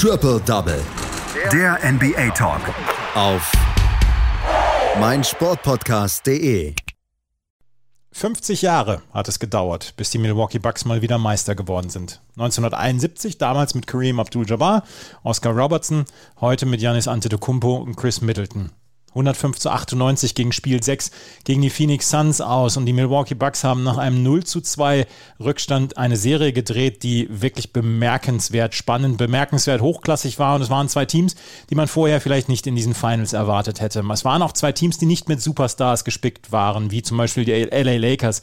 Triple Double. Der NBA Talk. Auf meinsportpodcast.de. 50 Jahre hat es gedauert, bis die Milwaukee Bucks mal wieder Meister geworden sind. 1971, damals mit Kareem Abdul-Jabbar, Oscar Robertson, heute mit Giannis Antetokounmpo und Chris Middleton. 105 zu 98 gegen Spiel 6 gegen die Phoenix Suns aus. Und die Milwaukee Bucks haben nach einem 0 zu 2 Rückstand eine Serie gedreht, die wirklich bemerkenswert spannend, bemerkenswert hochklassig war. Und es waren zwei Teams, die man vorher vielleicht nicht in diesen Finals erwartet hätte. Es waren auch zwei Teams, die nicht mit Superstars gespickt waren, wie zum Beispiel die LA Lakers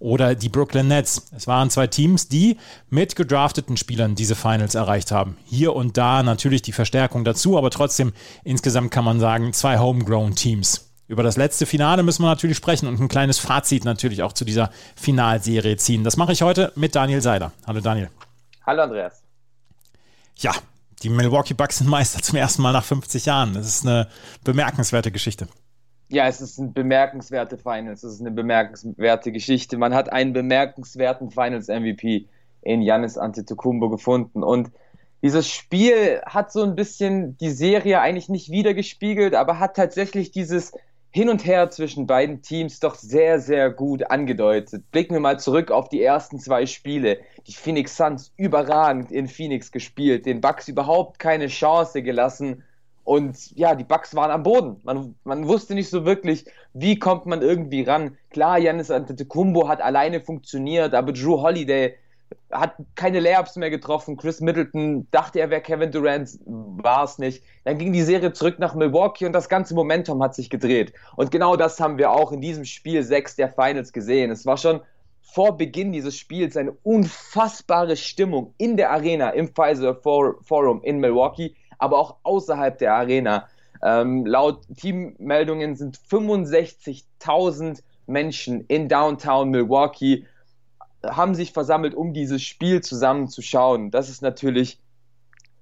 oder die Brooklyn Nets. Es waren zwei Teams, die mit gedrafteten Spielern diese Finals erreicht haben. Hier und da natürlich die Verstärkung dazu, aber trotzdem insgesamt kann man sagen, zwei Homegrown Teams. Über das letzte Finale müssen wir natürlich sprechen und ein kleines Fazit natürlich auch zu dieser Finalserie ziehen. Das mache ich heute mit Daniel Seiler. Hallo Daniel. Hallo Andreas. Ja, die Milwaukee Bucks sind Meister zum ersten Mal nach 50 Jahren. Das ist eine bemerkenswerte Geschichte ja, es ist ein bemerkenswerte Finals, es ist eine bemerkenswerte Geschichte. Man hat einen bemerkenswerten Finals-MVP in Janis Antetokounmpo gefunden und dieses Spiel hat so ein bisschen die Serie eigentlich nicht wiedergespiegelt, aber hat tatsächlich dieses Hin und Her zwischen beiden Teams doch sehr, sehr gut angedeutet. Blicken wir mal zurück auf die ersten zwei Spiele. Die Phoenix Suns überragend in Phoenix gespielt, den Bucks überhaupt keine Chance gelassen und ja, die Bugs waren am Boden. Man, man wusste nicht so wirklich, wie kommt man irgendwie ran. Klar, Janis Antetokounmpo hat alleine funktioniert, aber Drew Holiday hat keine Layups mehr getroffen. Chris Middleton dachte, er wäre Kevin Durant, war es nicht. Dann ging die Serie zurück nach Milwaukee und das ganze Momentum hat sich gedreht. Und genau das haben wir auch in diesem Spiel 6 der Finals gesehen. Es war schon vor Beginn dieses Spiels eine unfassbare Stimmung in der Arena im Pfizer Forum in Milwaukee aber auch außerhalb der Arena. Ähm, laut Teammeldungen sind 65.000 Menschen in Downtown Milwaukee haben sich versammelt, um dieses Spiel zusammenzuschauen. Das ist natürlich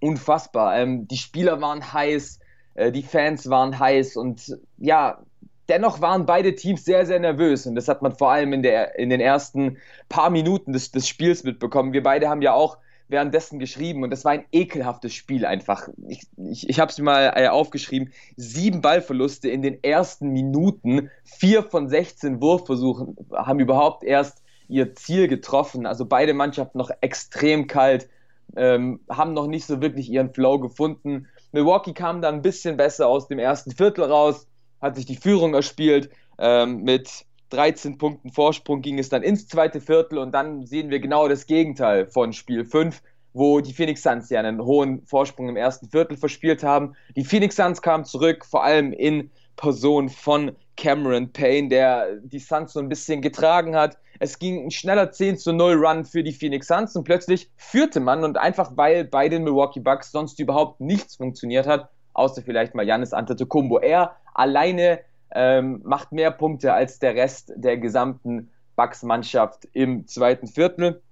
unfassbar. Ähm, die Spieler waren heiß, äh, die Fans waren heiß und ja, dennoch waren beide Teams sehr, sehr nervös und das hat man vor allem in, der, in den ersten paar Minuten des, des Spiels mitbekommen. Wir beide haben ja auch währenddessen geschrieben und das war ein ekelhaftes Spiel einfach. Ich, ich, ich habe es mir mal äh, aufgeschrieben. Sieben Ballverluste in den ersten Minuten, vier von 16 Wurfversuchen haben überhaupt erst ihr Ziel getroffen. Also beide Mannschaften noch extrem kalt, ähm, haben noch nicht so wirklich ihren Flow gefunden. Milwaukee kam dann ein bisschen besser aus dem ersten Viertel raus, hat sich die Führung erspielt ähm, mit 13 Punkten Vorsprung ging es dann ins zweite Viertel und dann sehen wir genau das Gegenteil von Spiel 5, wo die Phoenix Suns ja einen hohen Vorsprung im ersten Viertel verspielt haben. Die Phoenix Suns kamen zurück, vor allem in Person von Cameron Payne, der die Suns so ein bisschen getragen hat. Es ging ein schneller 10 zu 0 Run für die Phoenix Suns und plötzlich führte man und einfach weil bei den Milwaukee Bucks sonst überhaupt nichts funktioniert hat, außer vielleicht mal Janis Antetokounmpo. Er alleine ähm, macht mehr Punkte als der Rest der gesamten Bucks-Mannschaft im zweiten Viertel.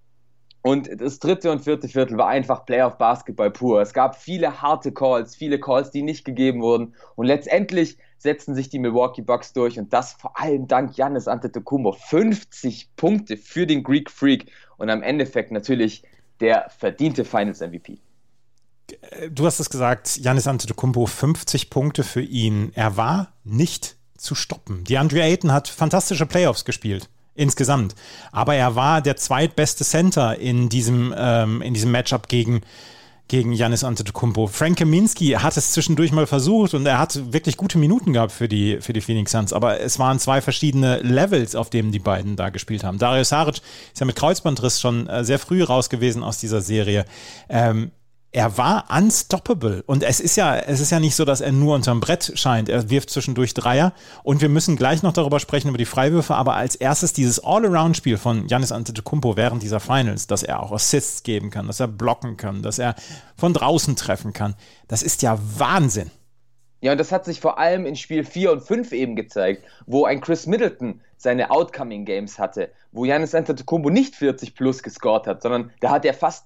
Und das dritte und vierte Viertel war einfach Playoff-Basketball pur. Es gab viele harte Calls, viele Calls, die nicht gegeben wurden. Und letztendlich setzten sich die Milwaukee Bucks durch und das vor allem dank Giannis Antetokounmpo. 50 Punkte für den Greek Freak und am Endeffekt natürlich der verdiente Finals MVP. Du hast es gesagt, Giannis Antetokounmpo 50 Punkte für ihn. Er war nicht zu stoppen. Die Andre Ayton hat fantastische Playoffs gespielt insgesamt. Aber er war der zweitbeste Center in diesem, ähm, in diesem Matchup gegen, gegen Janis Antetokounmpo. Frank Kaminski hat es zwischendurch mal versucht und er hat wirklich gute Minuten gehabt für die, für die Phoenix Suns. Aber es waren zwei verschiedene Levels, auf denen die beiden da gespielt haben. Dario Saric ist ja mit Kreuzbandriss schon äh, sehr früh raus gewesen aus dieser Serie. Ähm, er war unstoppable. Und es ist ja, es ist ja nicht so, dass er nur unterm Brett scheint. Er wirft zwischendurch Dreier. Und wir müssen gleich noch darüber sprechen, über die Freiwürfe. Aber als erstes dieses All-Around-Spiel von Janis Antetokounmpo während dieser Finals, dass er auch Assists geben kann, dass er blocken kann, dass er von draußen treffen kann. Das ist ja Wahnsinn. Ja, und das hat sich vor allem in Spiel 4 und 5 eben gezeigt, wo ein Chris Middleton seine Outcoming Games hatte, wo Janis Antetokounmpo nicht 40 plus gescored hat, sondern da hat er fast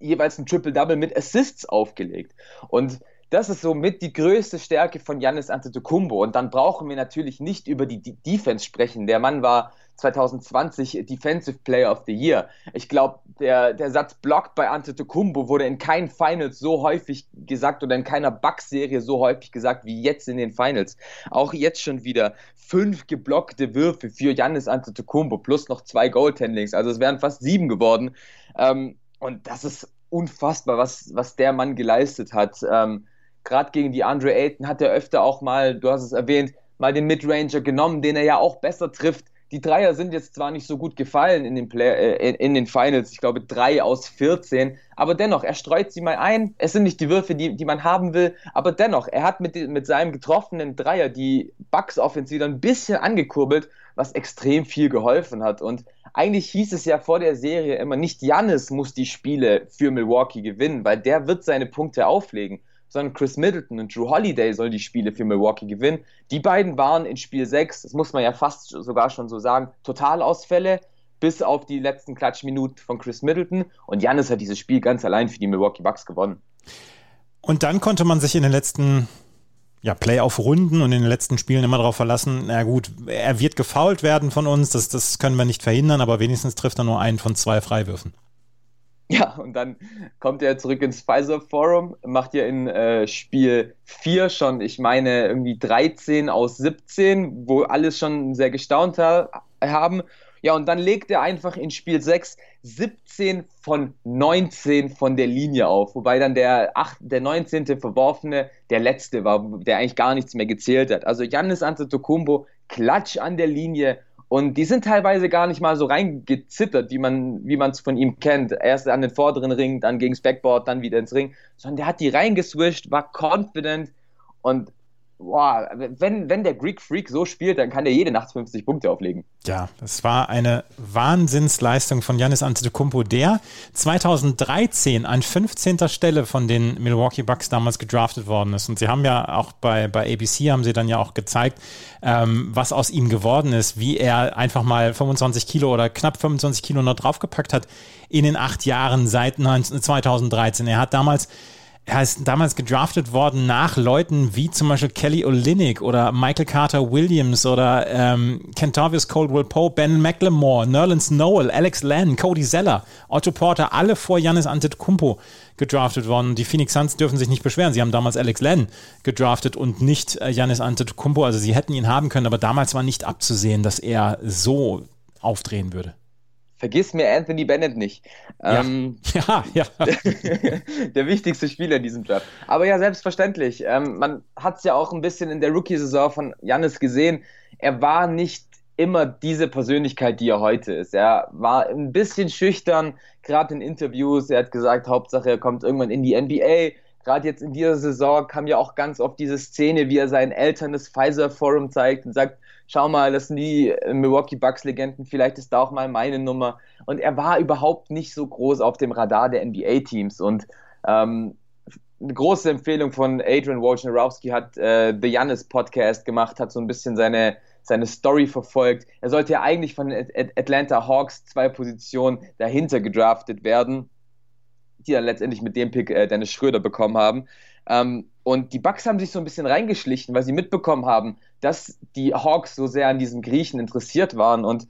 jeweils ein Triple-Double mit Assists aufgelegt. Und das ist somit die größte Stärke von Yannis Antetokounmpo. Und dann brauchen wir natürlich nicht über die Defense sprechen. Der Mann war 2020 Defensive Player of the Year. Ich glaube, der, der Satz Blocked bei Antetokounmpo wurde in keinen Finals so häufig gesagt oder in keiner Bucks-Serie so häufig gesagt wie jetzt in den Finals. Auch jetzt schon wieder fünf geblockte Würfe für Yannis Antetokounmpo plus noch zwei Goaltendings. Also es wären fast sieben geworden. Ähm, und das ist unfassbar, was, was der Mann geleistet hat. Ähm, Gerade gegen die Andre Ayton hat er öfter auch mal, du hast es erwähnt, mal den Midranger genommen, den er ja auch besser trifft die Dreier sind jetzt zwar nicht so gut gefallen in den, Play äh, in den Finals, ich glaube drei aus 14, aber dennoch, er streut sie mal ein. Es sind nicht die Würfe, die, die man haben will, aber dennoch, er hat mit, mit seinem getroffenen Dreier die Bucks Offense wieder ein bisschen angekurbelt, was extrem viel geholfen hat. Und eigentlich hieß es ja vor der Serie immer, nicht Jannis muss die Spiele für Milwaukee gewinnen, weil der wird seine Punkte auflegen sondern Chris Middleton und Drew Holiday sollen die Spiele für Milwaukee gewinnen. Die beiden waren in Spiel 6, das muss man ja fast sogar schon so sagen, Totalausfälle, bis auf die letzten Klatschminuten von Chris Middleton. Und Janis hat dieses Spiel ganz allein für die Milwaukee Bucks gewonnen. Und dann konnte man sich in den letzten ja, Playoff-Runden und in den letzten Spielen immer darauf verlassen, na gut, er wird gefault werden von uns, das, das können wir nicht verhindern, aber wenigstens trifft er nur einen von zwei Freiwürfen. Ja, und dann kommt er zurück ins Pfizer Forum, macht ja in äh, Spiel 4 schon, ich meine, irgendwie 13 aus 17, wo alles schon sehr gestaunt ha haben. Ja, und dann legt er einfach in Spiel 6 17 von 19 von der Linie auf, wobei dann der, 8, der 19. Verworfene der letzte war, der eigentlich gar nichts mehr gezählt hat. Also Yannis Antetokounmpo, Klatsch an der Linie und die sind teilweise gar nicht mal so reingezittert, wie man wie es von ihm kennt. Erst an den vorderen Ring, dann gegens Backboard, dann wieder ins Ring. Sondern der hat die reingeswischt, war confident und boah, wenn, wenn der Greek Freak so spielt, dann kann der jede Nacht 50 Punkte auflegen. Ja, das war eine Wahnsinnsleistung von Janis Antetokounmpo, der 2013 an 15. Stelle von den Milwaukee Bucks damals gedraftet worden ist. Und sie haben ja auch bei, bei ABC haben sie dann ja auch gezeigt, ähm, was aus ihm geworden ist, wie er einfach mal 25 Kilo oder knapp 25 Kilo noch draufgepackt hat in den acht Jahren seit 2013. Er hat damals er ist damals gedraftet worden nach Leuten wie zum Beispiel Kelly Olynyk oder Michael Carter Williams oder ähm, Kentavious Coldwell Pope, Ben McLemore, Nerlens Noel, Alex Len, Cody Zeller, Otto Porter, alle vor Janis Antetokounmpo gedraftet worden. Die Phoenix Suns dürfen sich nicht beschweren. Sie haben damals Alex Len gedraftet und nicht Janis äh, Antetokounmpo. Also sie hätten ihn haben können, aber damals war nicht abzusehen, dass er so aufdrehen würde. Vergiss mir Anthony Bennett nicht. Ja, ähm, ja. ja. der wichtigste Spieler in diesem Draft. Aber ja, selbstverständlich. Ähm, man hat es ja auch ein bisschen in der Rookie-Saison von Jannis gesehen. Er war nicht immer diese Persönlichkeit, die er heute ist. Er war ein bisschen schüchtern, gerade in Interviews. Er hat gesagt, Hauptsache er kommt irgendwann in die NBA. Gerade jetzt in dieser Saison kam ja auch ganz oft diese Szene, wie er seinen Eltern das Pfizer Forum zeigt und sagt, schau mal, das sind die äh, Milwaukee Bucks Legenden, vielleicht ist da auch mal meine Nummer. Und er war überhaupt nicht so groß auf dem Radar der NBA-Teams. Und ähm, eine große Empfehlung von Adrian Wojnarowski hat äh, The Jannis Podcast gemacht, hat so ein bisschen seine, seine Story verfolgt. Er sollte ja eigentlich von Atlanta Hawks zwei Positionen dahinter gedraftet werden, die dann letztendlich mit dem Pick äh, Dennis Schröder bekommen haben. Ähm, und die Bucks haben sich so ein bisschen reingeschlichen, weil sie mitbekommen haben, dass die Hawks so sehr an diesem Griechen interessiert waren. Und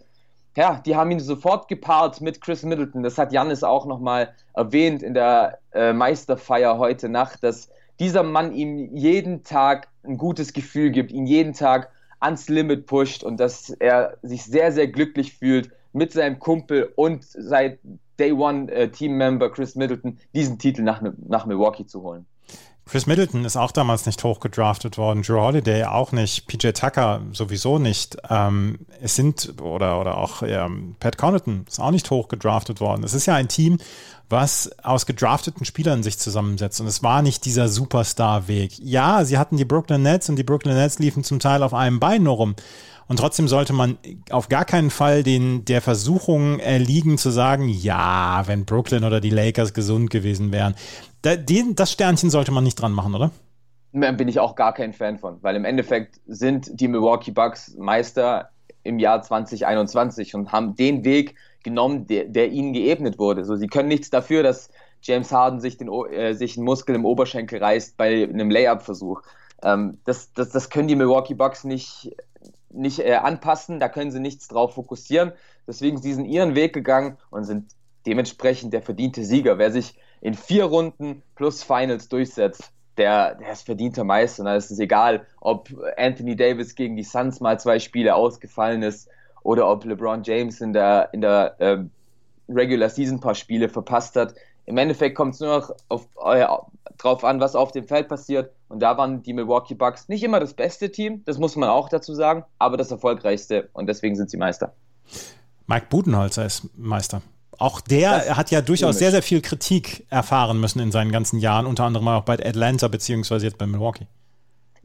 ja, die haben ihn sofort gepaart mit Chris Middleton. Das hat Janis auch nochmal erwähnt in der äh, Meisterfeier heute Nacht, dass dieser Mann ihm jeden Tag ein gutes Gefühl gibt, ihn jeden Tag ans Limit pusht und dass er sich sehr, sehr glücklich fühlt, mit seinem Kumpel und seit Day One äh, Teammember Chris Middleton diesen Titel nach, nach Milwaukee zu holen. Chris Middleton ist auch damals nicht hoch gedraftet worden, Drew Holiday auch nicht, PJ Tucker sowieso nicht. Ähm, es sind, oder, oder auch ja, Pat Connaughton ist auch nicht hoch gedraftet worden. Es ist ja ein Team, was aus gedrafteten Spielern sich zusammensetzt. Und es war nicht dieser Superstar-Weg. Ja, sie hatten die Brooklyn Nets und die Brooklyn Nets liefen zum Teil auf einem Bein nur rum. Und trotzdem sollte man auf gar keinen Fall den, der Versuchung erliegen zu sagen, ja, wenn Brooklyn oder die Lakers gesund gewesen wären. Da, den, das Sternchen sollte man nicht dran machen, oder? Bin ich auch gar kein Fan von, weil im Endeffekt sind die Milwaukee Bucks Meister im Jahr 2021 und haben den Weg genommen, der, der ihnen geebnet wurde. So, sie können nichts dafür, dass James Harden sich, den, äh, sich einen Muskel im Oberschenkel reißt bei einem Layup-Versuch. Ähm, das, das, das können die Milwaukee Bucks nicht, nicht äh, anpassen, da können sie nichts drauf fokussieren. Deswegen sie sind ihren Weg gegangen und sind dementsprechend der verdiente Sieger. Wer sich in vier Runden plus Finals durchsetzt, der, der ist verdienter Meister. Und da ist es egal, ob Anthony Davis gegen die Suns mal zwei Spiele ausgefallen ist oder ob LeBron James in der, in der äh, Regular Season ein paar Spiele verpasst hat. Im Endeffekt kommt es nur noch auf, äh, drauf an, was auf dem Feld passiert. Und da waren die Milwaukee Bucks nicht immer das beste Team, das muss man auch dazu sagen, aber das erfolgreichste. Und deswegen sind sie Meister. Mike Budenholzer ist Meister. Auch der das hat ja durchaus sehr, sehr viel Kritik erfahren müssen in seinen ganzen Jahren, unter anderem auch bei Atlanta beziehungsweise jetzt bei Milwaukee.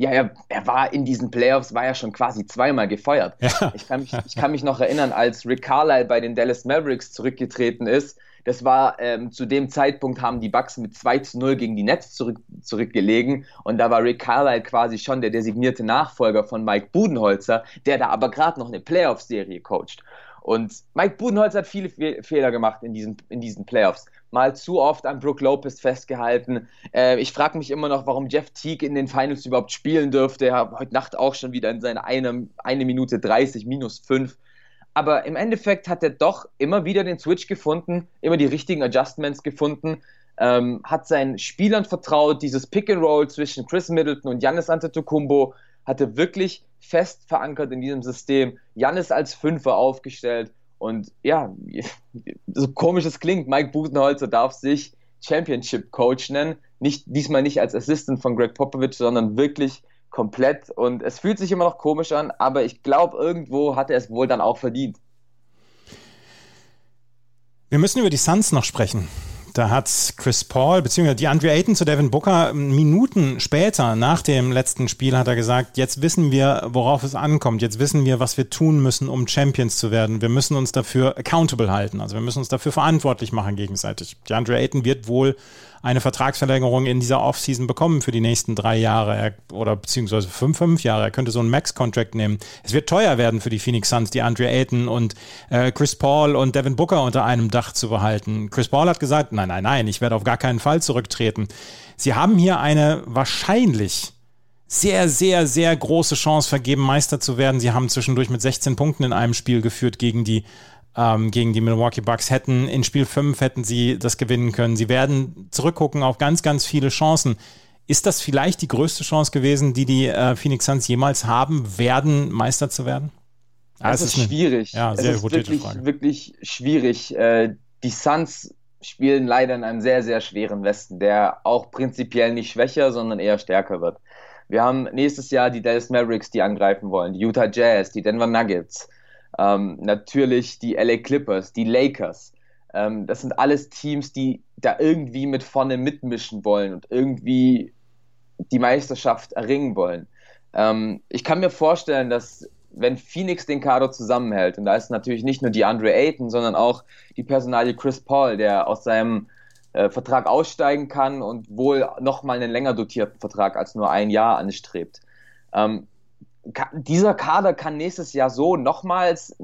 Ja, er, er war in diesen Playoffs, war ja schon quasi zweimal gefeuert. Ja. Ich, kann mich, ich kann mich noch erinnern, als Rick Carlisle bei den Dallas Mavericks zurückgetreten ist, das war ähm, zu dem Zeitpunkt haben die Bucks mit 2 zu 0 gegen die Nets zurück, zurückgelegen und da war Rick Carlisle quasi schon der designierte Nachfolger von Mike Budenholzer, der da aber gerade noch eine Playoff-Serie coacht. Und Mike Budenholz hat viele Fe Fehler gemacht in diesen, in diesen Playoffs. Mal zu oft an Brook Lopez festgehalten. Äh, ich frage mich immer noch, warum Jeff Teague in den Finals überhaupt spielen dürfte. Er hat heute Nacht auch schon wieder in seiner eine, eine Minute 30 minus 5. Aber im Endeffekt hat er doch immer wieder den Switch gefunden, immer die richtigen Adjustments gefunden, ähm, hat seinen Spielern vertraut, dieses Pick and Roll zwischen Chris Middleton und Giannis Antetokounmpo hatte wirklich fest verankert in diesem System. Jan ist als Fünfer aufgestellt und ja, so komisch es klingt, Mike Budenholzer darf sich Championship Coach nennen. Nicht, diesmal nicht als Assistant von Greg Popovich, sondern wirklich komplett. Und es fühlt sich immer noch komisch an, aber ich glaube, irgendwo hat er es wohl dann auch verdient. Wir müssen über die Suns noch sprechen. Da hat Chris Paul bzw. die Andre Ayton zu Devin Booker Minuten später nach dem letzten Spiel hat er gesagt, jetzt wissen wir, worauf es ankommt. Jetzt wissen wir, was wir tun müssen, um Champions zu werden. Wir müssen uns dafür accountable halten. Also wir müssen uns dafür verantwortlich machen gegenseitig. Die Andre Ayton wird wohl eine Vertragsverlängerung in dieser Offseason bekommen für die nächsten drei Jahre er, oder beziehungsweise fünf, fünf Jahre. Er könnte so einen Max-Contract nehmen. Es wird teuer werden für die Phoenix Suns, die Andre Ayton und äh, Chris Paul und Devin Booker unter einem Dach zu behalten. Chris Paul hat gesagt, nein, nein, nein, ich werde auf gar keinen Fall zurücktreten. Sie haben hier eine wahrscheinlich sehr, sehr, sehr große Chance vergeben, Meister zu werden. Sie haben zwischendurch mit 16 Punkten in einem Spiel geführt gegen die ähm, gegen die Milwaukee Bucks hätten. In Spiel 5 hätten sie das gewinnen können. Sie werden zurückgucken auf ganz, ganz viele Chancen. Ist das vielleicht die größte Chance gewesen, die die äh, Phoenix Suns jemals haben werden, Meister zu werden? Ah, das ist, ist schwierig. Ja, sehr es ist wirklich, Frage. wirklich schwierig. Äh, die Suns spielen leider in einem sehr, sehr schweren Westen, der auch prinzipiell nicht schwächer, sondern eher stärker wird. Wir haben nächstes Jahr die Dallas Mavericks, die angreifen wollen, die Utah Jazz, die Denver Nuggets, ähm, natürlich die LA Clippers, die Lakers. Ähm, das sind alles Teams, die da irgendwie mit vorne mitmischen wollen und irgendwie die Meisterschaft erringen wollen. Ähm, ich kann mir vorstellen, dass wenn Phoenix den Kader zusammenhält, und da ist natürlich nicht nur die Andre Ayton, sondern auch die Personalie Chris Paul, der aus seinem äh, Vertrag aussteigen kann und wohl nochmal einen länger dotierten Vertrag als nur ein Jahr anstrebt. Ähm, dieser Kader kann nächstes Jahr so nochmals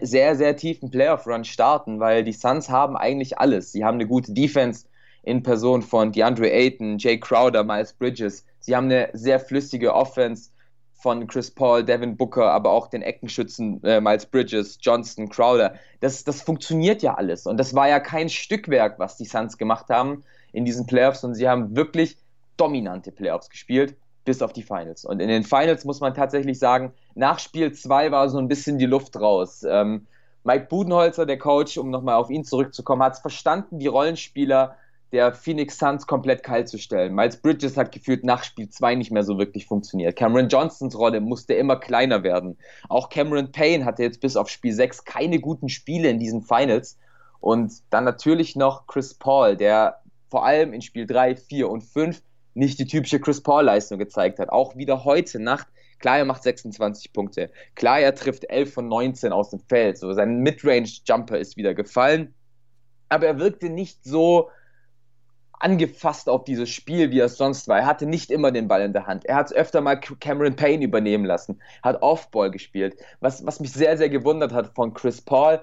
sehr, sehr tiefen Playoff-Run starten, weil die Suns haben eigentlich alles. Sie haben eine gute Defense in Person von DeAndre Ayton, Jay Crowder, Miles Bridges. Sie haben eine sehr flüssige Offense von Chris Paul, Devin Booker, aber auch den Eckenschützen äh, Miles Bridges, Johnston, Crowder. Das, das funktioniert ja alles. Und das war ja kein Stückwerk, was die Suns gemacht haben in diesen Playoffs. Und sie haben wirklich dominante Playoffs gespielt bis auf die Finals. Und in den Finals muss man tatsächlich sagen, nach Spiel 2 war so ein bisschen die Luft raus. Ähm, Mike Budenholzer, der Coach, um nochmal auf ihn zurückzukommen, hat es verstanden, die Rollenspieler der Phoenix Suns komplett kalt zu stellen. Miles Bridges hat gefühlt nach Spiel 2 nicht mehr so wirklich funktioniert. Cameron Johnsons Rolle musste immer kleiner werden. Auch Cameron Payne hatte jetzt bis auf Spiel 6 keine guten Spiele in diesen Finals. Und dann natürlich noch Chris Paul, der vor allem in Spiel 3, 4 und 5 nicht die typische Chris Paul-Leistung gezeigt hat. Auch wieder heute Nacht. Klar, er macht 26 Punkte. Klar, er trifft 11 von 19 aus dem Feld. So, sein Midrange-Jumper ist wieder gefallen. Aber er wirkte nicht so angefasst auf dieses Spiel, wie er es sonst war. Er hatte nicht immer den Ball in der Hand. Er hat es öfter mal Cameron Payne übernehmen lassen, hat Offball gespielt, was, was mich sehr, sehr gewundert hat von Chris Paul.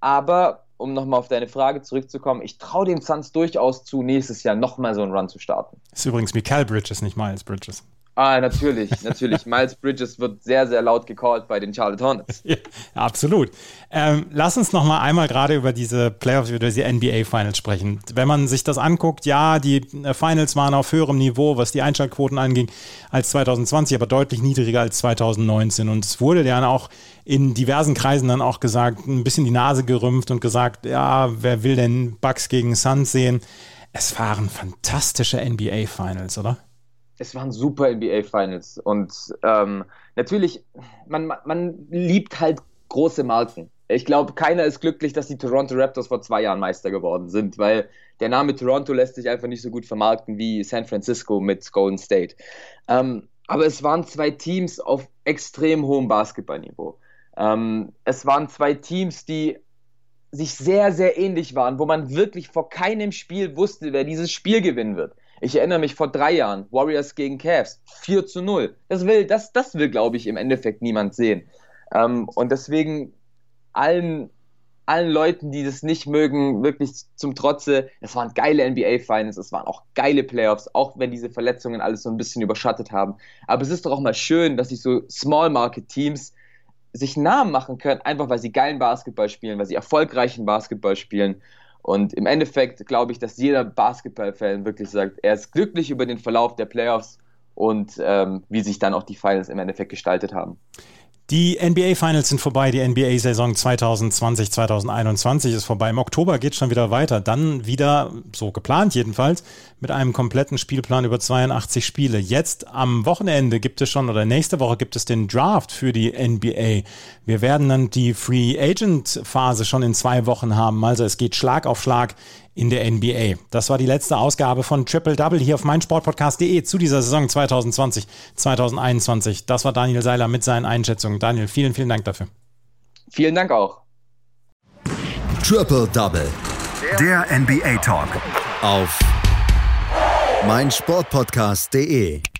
Aber um nochmal auf deine Frage zurückzukommen, ich traue den Suns durchaus zu, nächstes Jahr nochmal so einen Run zu starten. Ist übrigens Mikael Bridges, nicht Miles Bridges. Ah, natürlich, natürlich. Miles Bridges wird sehr, sehr laut gecallt bei den Charlotte Hornets. Ja, absolut. Ähm, lass uns noch mal einmal gerade über diese Playoffs, über diese NBA Finals sprechen. Wenn man sich das anguckt, ja, die äh, Finals waren auf höherem Niveau, was die Einschaltquoten anging, als 2020, aber deutlich niedriger als 2019. Und es wurde dann auch in diversen Kreisen dann auch gesagt, ein bisschen die Nase gerümpft und gesagt, ja, wer will denn Bucks gegen Suns sehen? Es waren fantastische NBA Finals, oder? Es waren super NBA Finals und ähm, natürlich, man, man liebt halt große Marken. Ich glaube, keiner ist glücklich, dass die Toronto Raptors vor zwei Jahren Meister geworden sind, weil der Name Toronto lässt sich einfach nicht so gut vermarkten wie San Francisco mit Golden State. Ähm, aber es waren zwei Teams auf extrem hohem Basketballniveau. Ähm, es waren zwei Teams, die sich sehr, sehr ähnlich waren, wo man wirklich vor keinem Spiel wusste, wer dieses Spiel gewinnen wird. Ich erinnere mich vor drei Jahren, Warriors gegen Cavs, 4 zu 0. Das will, das, das will, glaube ich, im Endeffekt niemand sehen. Ähm, und deswegen allen, allen Leuten, die das nicht mögen, wirklich zum Trotze, es waren geile NBA-Finals, es waren auch geile Playoffs, auch wenn diese Verletzungen alles so ein bisschen überschattet haben. Aber es ist doch auch mal schön, dass sich so Small-Market-Teams sich Namen machen können, einfach weil sie geilen Basketball spielen, weil sie erfolgreichen Basketball spielen. Und im Endeffekt glaube ich, dass jeder Basketball-Fan wirklich sagt, er ist glücklich über den Verlauf der Playoffs und ähm, wie sich dann auch die Finals im Endeffekt gestaltet haben. Die NBA Finals sind vorbei, die NBA Saison 2020, 2021 ist vorbei. Im Oktober geht schon wieder weiter. Dann wieder, so geplant jedenfalls, mit einem kompletten Spielplan über 82 Spiele. Jetzt am Wochenende gibt es schon, oder nächste Woche gibt es den Draft für die NBA. Wir werden dann die Free Agent Phase schon in zwei Wochen haben. Also es geht Schlag auf Schlag in der NBA. Das war die letzte Ausgabe von Triple Double hier auf meinsportpodcast.de zu dieser Saison 2020, 2021. Das war Daniel Seiler mit seinen Einschätzungen. Daniel, vielen, vielen Dank dafür. Vielen Dank auch. Triple Double. Der NBA Talk. Auf meinsportpodcast.de.